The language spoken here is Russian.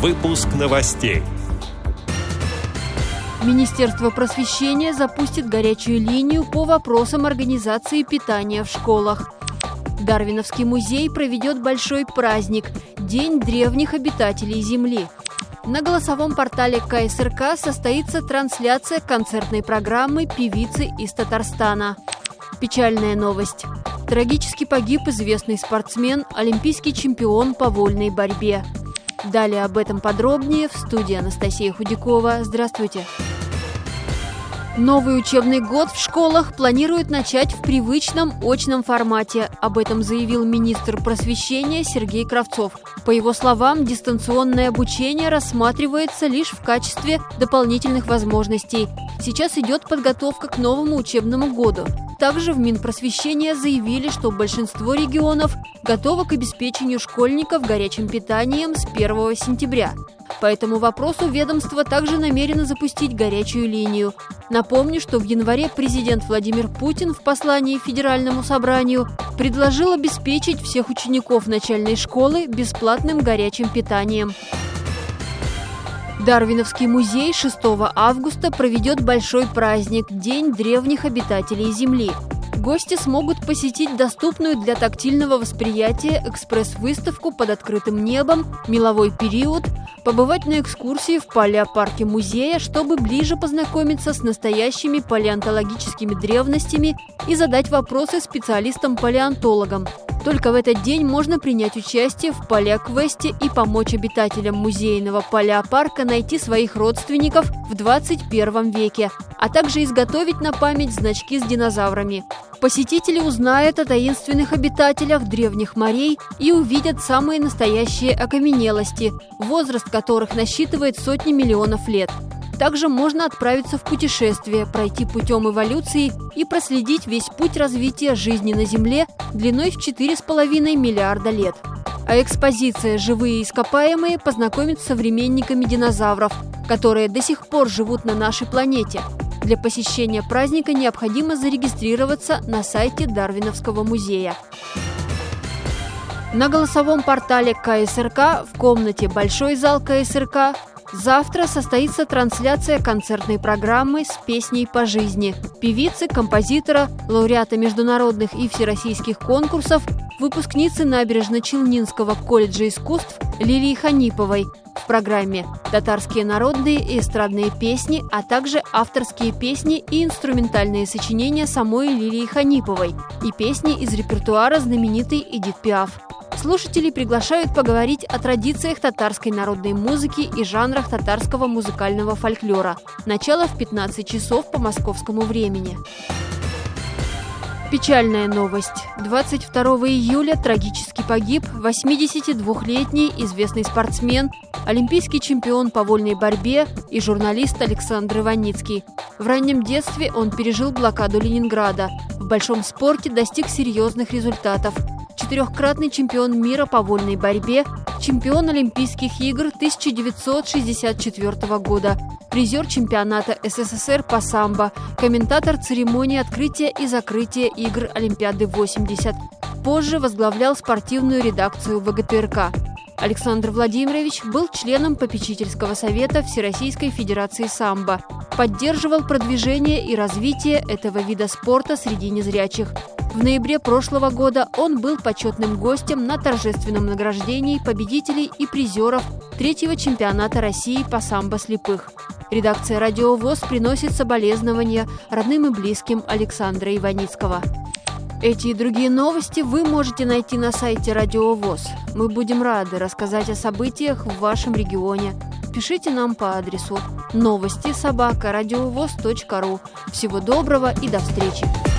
Выпуск новостей. Министерство просвещения запустит горячую линию по вопросам организации питания в школах. Дарвиновский музей проведет большой праздник – День древних обитателей Земли. На голосовом портале КСРК состоится трансляция концертной программы «Певицы из Татарстана». Печальная новость. Трагически погиб известный спортсмен, олимпийский чемпион по вольной борьбе. Далее об этом подробнее в студии Анастасия Худякова. Здравствуйте. Новый учебный год в школах планируют начать в привычном очном формате. Об этом заявил министр просвещения Сергей Кравцов. По его словам, дистанционное обучение рассматривается лишь в качестве дополнительных возможностей. Сейчас идет подготовка к новому учебному году. Также в Минпросвещения заявили, что большинство регионов готово к обеспечению школьников горячим питанием с 1 сентября. По этому вопросу ведомство также намерено запустить горячую линию. Напомню, что в январе президент Владимир Путин в послании Федеральному собранию предложил обеспечить всех учеников начальной школы бесплатным горячим питанием. Дарвиновский музей 6 августа проведет большой праздник – День древних обитателей Земли. Гости смогут посетить доступную для тактильного восприятия экспресс-выставку под открытым небом «Меловой период», побывать на экскурсии в поля-парке музея, чтобы ближе познакомиться с настоящими палеонтологическими древностями и задать вопросы специалистам-палеонтологам. Только в этот день можно принять участие в поля-квесте и помочь обитателям музейного поля-парка найти своих родственников в 21 веке, а также изготовить на память значки с динозаврами. Посетители узнают о таинственных обитателях древних морей и увидят самые настоящие окаменелости, возраст которых насчитывает сотни миллионов лет. Также можно отправиться в путешествие, пройти путем эволюции и проследить весь путь развития жизни на Земле длиной в 4,5 миллиарда лет. А экспозиция «Живые ископаемые» познакомит с современниками динозавров, которые до сих пор живут на нашей планете. Для посещения праздника необходимо зарегистрироваться на сайте Дарвиновского музея. На голосовом портале КСРК в комнате «Большой зал КСРК» Завтра состоится трансляция концертной программы с песней по жизни. Певицы, композитора, лауреата международных и всероссийских конкурсов, выпускницы Набережно-Челнинского колледжа искусств Лилии Ханиповой в программе «Татарские народные и эстрадные песни», а также авторские песни и инструментальные сочинения самой Лилии Ханиповой и песни из репертуара знаменитой Эдит Пиаф. Слушателей приглашают поговорить о традициях татарской народной музыки и жанрах татарского музыкального фольклора. Начало в 15 часов по московскому времени. Печальная новость. 22 июля трагически погиб 82-летний известный спортсмен, олимпийский чемпион по вольной борьбе и журналист Александр Иваницкий. В раннем детстве он пережил блокаду Ленинграда. В большом спорте достиг серьезных результатов – четырехкратный чемпион мира по вольной борьбе, чемпион Олимпийских игр 1964 года, призер чемпионата СССР по самбо, комментатор церемонии открытия и закрытия игр Олимпиады-80. Позже возглавлял спортивную редакцию ВГТРК. Александр Владимирович был членом попечительского совета Всероссийской Федерации самбо, поддерживал продвижение и развитие этого вида спорта среди незрячих. В ноябре прошлого года он был почетным гостем на торжественном награждении победителей и призеров третьего чемпионата России по самбо слепых. Редакция «Радио ВОЗ» приносит соболезнования родным и близким Александра Иваницкого. Эти и другие новости вы можете найти на сайте Радио ВОЗ. Мы будем рады рассказать о событиях в вашем регионе. Пишите нам по адресу новости собака ру. Всего доброго и до встречи!